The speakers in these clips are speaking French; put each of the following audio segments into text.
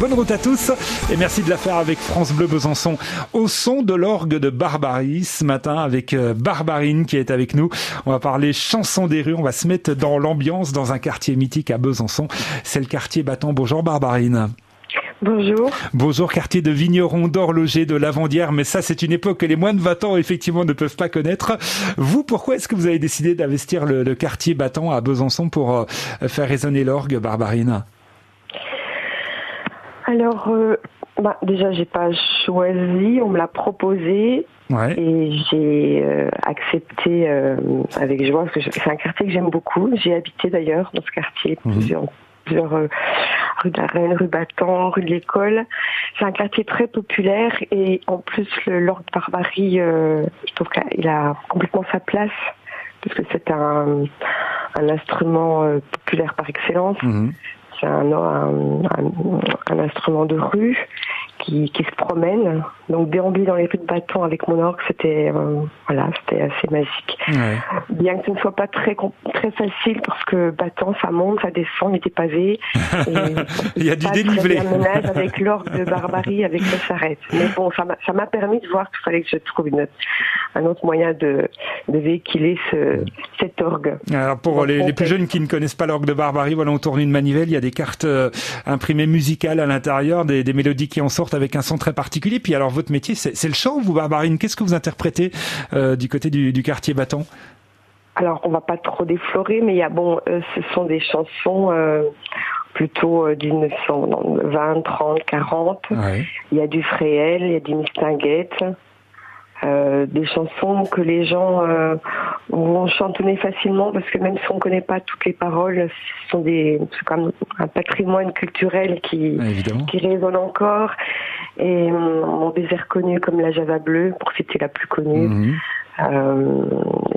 Bonne route à tous et merci de la faire avec France Bleu Besançon au son de l'orgue de Barbarie ce matin avec euh, Barbarine qui est avec nous. On va parler chanson des rues, on va se mettre dans l'ambiance dans un quartier mythique à Besançon. C'est le quartier battant. Bonjour Barbarine. Bonjour. Bonjour, quartier de vignerons, d'horlogers, de lavandières, mais ça c'est une époque que les moins de 20 ans effectivement ne peuvent pas connaître. Vous, pourquoi est-ce que vous avez décidé d'investir le, quartier battant à Besançon pour euh, faire résonner l'orgue, Barbarine? Alors, euh, bah, déjà, j'ai pas choisi, on me l'a proposé. Et j'ai euh, accepté euh, avec joie, parce que c'est un quartier que j'aime beaucoup. J'ai habité d'ailleurs dans ce quartier, mhm. plusieurs, plusieurs euh, rue de la Reine, rue Battant, rue de l'École. C'est un quartier très populaire et en plus, le Lord Barbarie, je trouve qu'il a complètement sa place, parce que c'est un, un instrument populaire par excellence. Mhm c'est un, instrument de rue qui, qui se promène. Donc déambuler dans les rues de bâton avec mon orgue, c'était euh, voilà, c'était assez magique. Bien que ce ne soit pas très très facile parce que bâton, ça monte, ça descend, il était pavé. il y a du dénivelé. avec l'orgue de Barbarie, avec la charrette. Mais bon, ça m'a permis de voir qu'il fallait que je trouve une un autre moyen de, de véhiculer ce, cet orgue. Alors pour les, les, plus jeunes qui ne connaissent pas l'orgue de Barbarie, voilà, on tourne une manivelle, il y a des cartes euh, imprimées musicales à l'intérieur, des, des mélodies qui en sortent avec un son très particulier. Puis alors votre métier, c'est le chant, vous Barbarine? Qu'est-ce que vous interprétez euh, du côté du, quartier battant? Alors on va pas trop déflorer, mais il y a bon, euh, ce sont des chansons. Euh, plutôt du 1920, 30, 40. Il y a du Fréhel, il y a du Mistinguette, des chansons que les gens vont chantonner facilement parce que même si on ne connaît pas toutes les paroles, ce sont des, c'est comme un patrimoine culturel qui, qui résonne encore. Et on des airs connus comme la Java bleue, pour citer la plus connue. Mhm. Euh,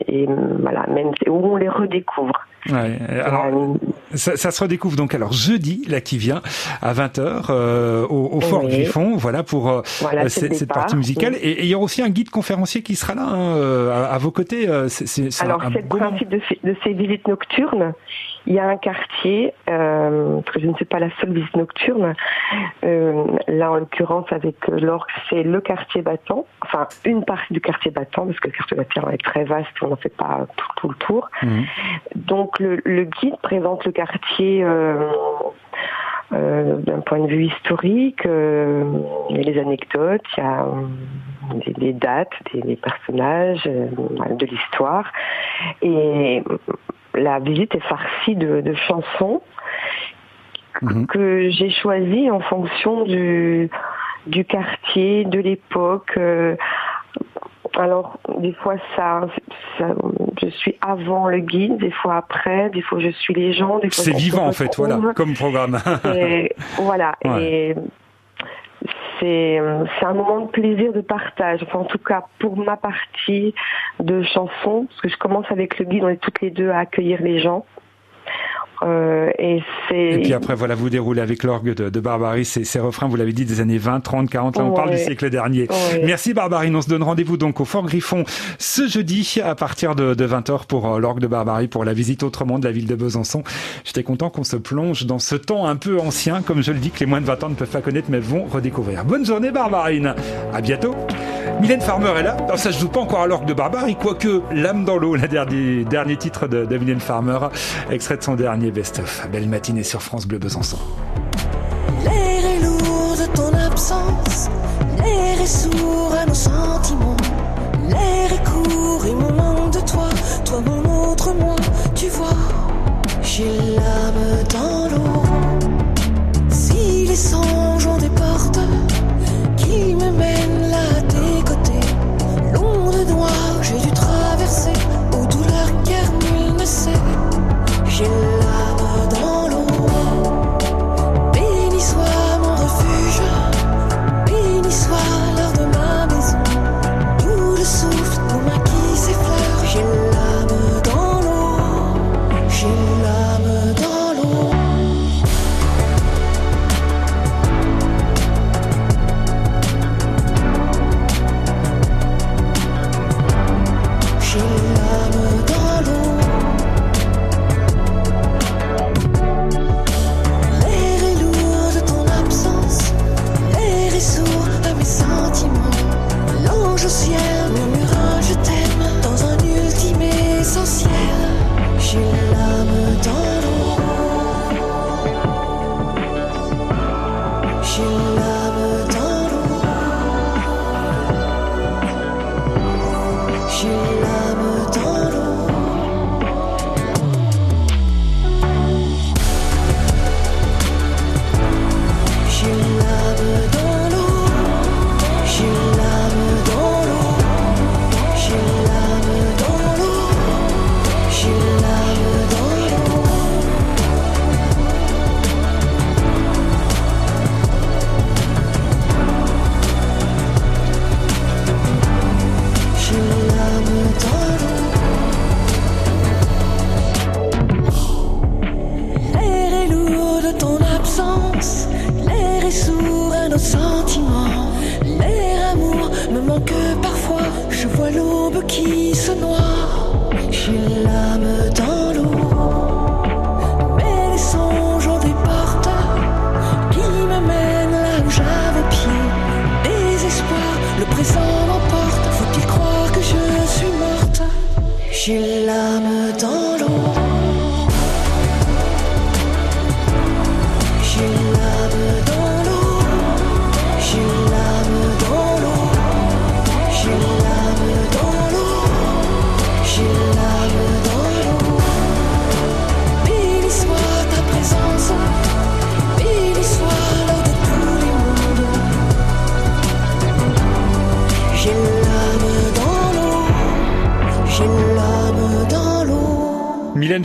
et voilà, même où on les redécouvre. Ouais, alors, ça, ça, se redécouvre donc alors jeudi là qui vient à 20h euh, au, au Fort Griffon, voilà pour euh, cette, partie musicale. Et, il y aura aussi un guide conférencier qui sera là hein, euh, à, vos côtés. C'est, alors c'est le principe de de ces, visites nocturnes. Il y a un quartier, euh, parce que je ne sais pas la seule visite nocturne. là en l'occurrence avec l'Orc, c'est le quartier battant, enfin une partie du quartier battant parce que le quartier battant est très vaste, on n'en fait pas tout, tout le tour. Mmh. Donc le, guide présente le quartier euh, euh, d'un point de vue historique, euh, il y a les anecdotes, il y a des, dates, des, personnages, de l'histoire. Et la visite est farcie de, chansons mhm. que j'ai choisies en fonction du, du quartier, de l'époque. Alors, des fois, ça, je suis avant le guide, des fois après, des fois je suis les gens. C'est vivant, en fait, voilà, comme programme. voilà. Et c'est un moment de plaisir, de partage. Enfin, en tout cas, pour ma partie de chanson, parce que je commence avec le guide, on est toutes les deux à accueillir les gens. Euh, et, et, puis après, voilà, vous déroulez avec l'orgue de, de Barbarie ces, refrains, vous l'avez dit, des années 20, 30, 40, là on parle du siècle dernier. Merci Barbarie, on se donne rendez-vous donc au Fort Griffon ce jeudi à partir de, de 20h pour euh, l'orgue de Barbarie, pour la visite autrement de la ville de Besançon. J'étais content qu'on se plonge dans ce temps un peu ancien, comme je le dis, que les moins de 20 ans ne peuvent pas connaître, mais vont redécouvrir. Bonne journée Barbarine, à bientôt. Mylène Farmer est là. Alors ça je joue pas encore à l'orgue de Barbarie, quoique L'âme dans l'eau, le dernier, dernier titre de, de Mylène Farmer, extrait de son dernier best-of. Belle matinée sur France Bleu Besançon.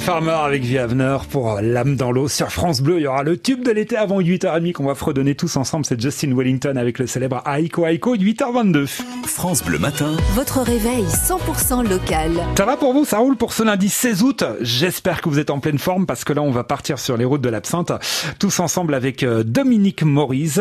Farmer avec Viaveneur pour L'âme dans l'eau sur France Bleu. Il y aura le tube de l'été avant 8h30 qu'on va fredonner tous ensemble. C'est Justin Wellington avec le célèbre Aiko Aiko, 8h22. France Bleu Matin. Votre réveil 100% local. Ça va pour vous? Ça roule pour ce lundi 16 août. J'espère que vous êtes en pleine forme parce que là, on va partir sur les routes de l'absinthe tous ensemble avec euh, Dominique Maurice.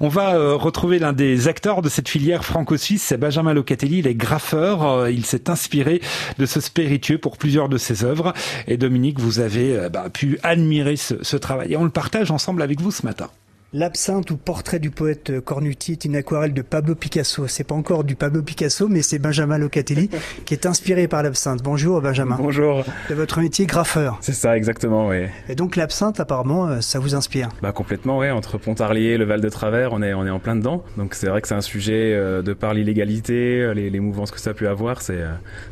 On va euh, retrouver l'un des acteurs de cette filière franco-suisse, c'est Benjamin Locatelli. Il est graffeur. Euh, il s'est inspiré de ce spiritueux pour plusieurs de ses œuvres. Et Dominique, vous avez bah, pu admirer ce travail. Et on le partage ensemble avec vous ce matin. L'absinthe ou portrait du poète Cornuti est une aquarelle de Pablo Picasso. C'est pas encore du Pablo Picasso, mais c'est Benjamin Locatelli qui est inspiré par l'absinthe. Bonjour Benjamin. Bonjour. De votre métier graffeur. C'est ça, exactement, oui. Et donc l'absinthe, apparemment, euh, ça vous inspire Bah complètement, oui. Entre Pontarlier et le Val de Travers, on est, on est en plein dedans. Donc c'est vrai que c'est un sujet euh, de par l'illégalité, euh, les, les, mouvances que ça a pu avoir, c'est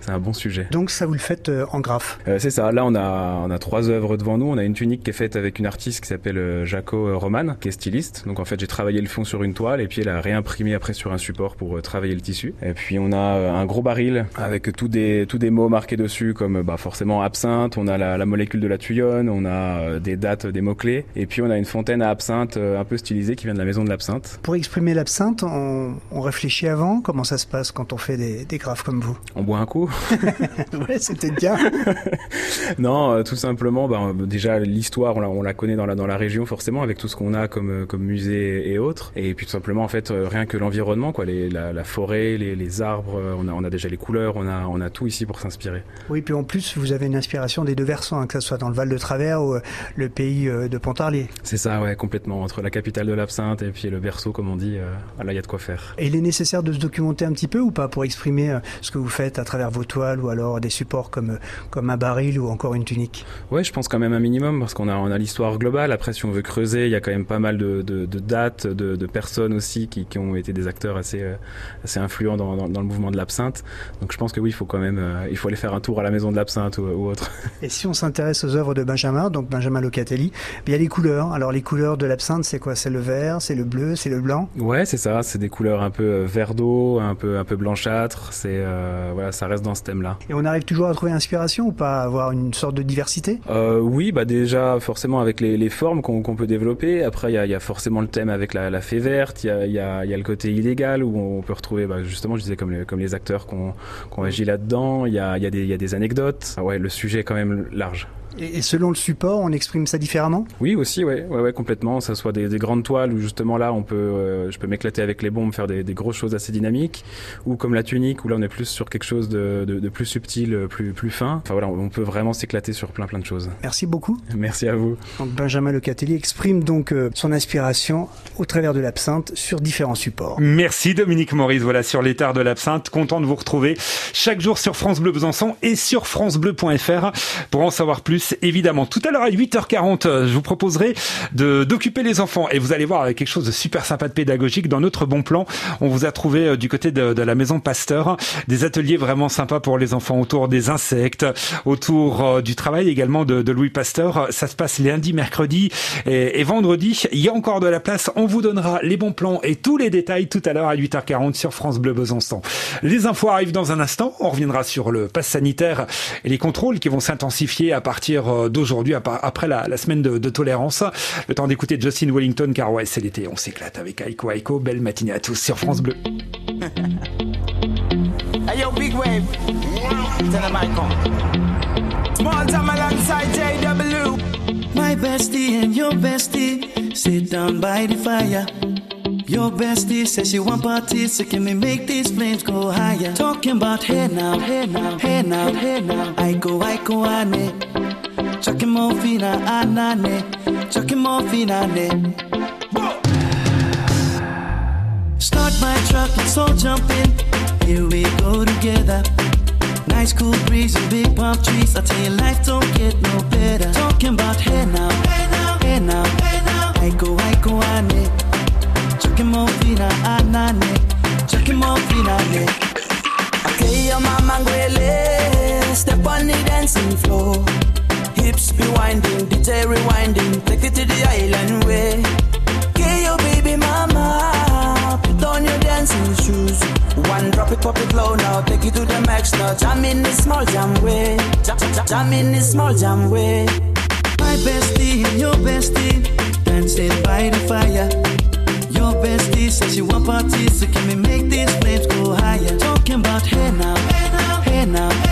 c'est un bon sujet. Donc ça vous le faites en graphe C'est ça. Là, on a, on a trois œuvres devant nous. On a une tunique qui est faite avec une artiste qui s'appelle Jaco Roman, qui est donc en fait j'ai travaillé le fond sur une toile et puis elle a réimprimé après sur un support pour euh, travailler le tissu. Et puis on a euh, un gros baril avec tous des tous des mots marqués dessus comme bah forcément absinthe, on a la, molécule de la tuyonne, on a euh, des dates, des mots clés et puis on a une fontaine à absinthe un peu stylisée qui vient de la maison de l'absinthe. Pour exprimer l'absinthe, on, on, réfléchit avant? Comment ça se passe quand on fait des, des graphes comme vous? On boit un coup. ouais, c'était bien. non, tout simplement, bah, déjà l'histoire, on la, on la connaît dans la dans la région forcément avec tout ce qu'on a comme comme musées et autres. Et puis tout simplement, en fait, euh, rien que l'environnement, quoi, les, la, forêt, les, arbres, euh, on a, on a déjà les couleurs, on a, on a tout ici pour s'inspirer. Oui, puis en plus, vous avez une inspiration des deux versants, hein, que ce soit dans le Val de Travers ou euh, le pays de Pontarlier. C'est ça, ouais, complètement. Entre la capitale de l'absinthe et puis le berceau, comme on dit, là, il y a de quoi faire. Et il est nécessaire de se documenter un petit peu ou pas pour exprimer ce que vous faites à travers vos toiles ou alors des supports comme, comme un baril ou encore une tunique? Ouais, je pense quand même un minimum parce qu'on a, on a l'histoire globale. Après, si on veut creuser, il y a quand même pas mal de, de, de dates, de, de, personnes aussi qui, qui, ont été des acteurs assez, euh, assez influents dans, dans, dans, le mouvement de l'absinthe. Donc je pense que oui, il faut quand même, euh, il faut aller faire un tour à la maison de l'absinthe ou, ou, autre. Et si on s'intéresse aux œuvres de Benjamin, donc Benjamin Locatelli, il y a les couleurs. Alors les couleurs de l'absinthe, c'est quoi? C'est le vert, c'est le bleu, c'est le blanc? Ouais, c'est ça. C'est des couleurs un peu euh, vert d'eau, un peu, un peu blanchâtre. C'est euh, voilà, ça reste dans ce thème-là. Et on arrive toujours à trouver inspiration ou pas? À avoir une sorte de diversité? Euh, Oui, bah déjà forcément avec les, les formes qu'on peut développer. Après, il y a, y a, forcément le thème avec la, fée verte, il y a, a, a, le côté illégal où on peut retrouver, bah, justement, je disais, comme les, acteurs qu'on qu agit là-dedans, il y a, a y a des anecdotes. Ah ouais, le sujet est quand même large. Et selon le support, on exprime ça différemment? Oui, aussi, ouais, ouais, ouais complètement. Ça soit des, des, grandes toiles où justement là, on peut, euh, je peux m'éclater avec les bombes, faire des, des, grosses choses assez dynamiques, ou comme la tunique où là on est plus sur quelque chose de, de, de plus subtil, plus plus fin. Enfin voilà, on peut vraiment s'éclater sur plein plein de choses. Merci beaucoup. Merci à vous. Donc, Benjamin Lecatelli exprime donc euh, son inspiration au travers de l'absinthe sur différents supports. Merci Dominique Maurice. Voilà sur l'état de l'absinthe. Content de vous retrouver chaque jour sur France Bleu Besançon et sur francebleu.fr pour en savoir plus Évidemment. Tout à l'heure à 8h40, je vous proposerai de d'occuper les enfants et vous allez voir quelque chose de super sympa de pédagogique dans notre bon plan. On vous a trouvé du côté de, de la maison Pasteur des ateliers vraiment sympas pour les enfants autour des insectes, autour du travail également de, de Louis Pasteur. Ça se passe lundi, mercredi et, et vendredi. Il y a encore de la place. On vous donnera les bons plans et tous les détails tout à l'heure à 8h40 sur France Bleu Besançon. Les infos arrivent dans un instant. On reviendra sur le pass sanitaire et les contrôles qui vont s'intensifier à partir euh, d'aujourd'hui, après la, semaine de, tolérance. Le temps d'écouter Justin Wellington, car ouais, c'est l'été. On s'éclate avec Aiko Aiko. Belle matinée à tous sur France Bleu. hey yo, big wave. Small time alongside JW. My bestie and your bestie sit down by the fire. Your bestie says she want parties, so can we make these flames go higher? Talking about hey now, hey now, hey now, hey now. I go, I go, ane. Chucking more anane. Chucking more fina, ne. Start my truck, let's all jump in. Here we go together. Nice cool breeze and big palm trees. I tell you, life don't get no better. Talking about hey now, hey now, hey now, hey now. I go, I go, ane. Chakimo fina anane Chakimo finale Okay, your mama Step on the dancing floor hips be winding, detail rewinding. Take it to the island way. Get your baby mama, put on your dancing shoes. One drop it, pop it low now. Take you to the max now. Jam in this small jam way. Jam, jam, jam, in this small jam way. My bestie and your bestie dancing by the fire. Your bestie says you want parties, so can we make these flames go higher? Talking about hey now, hey now, hey now.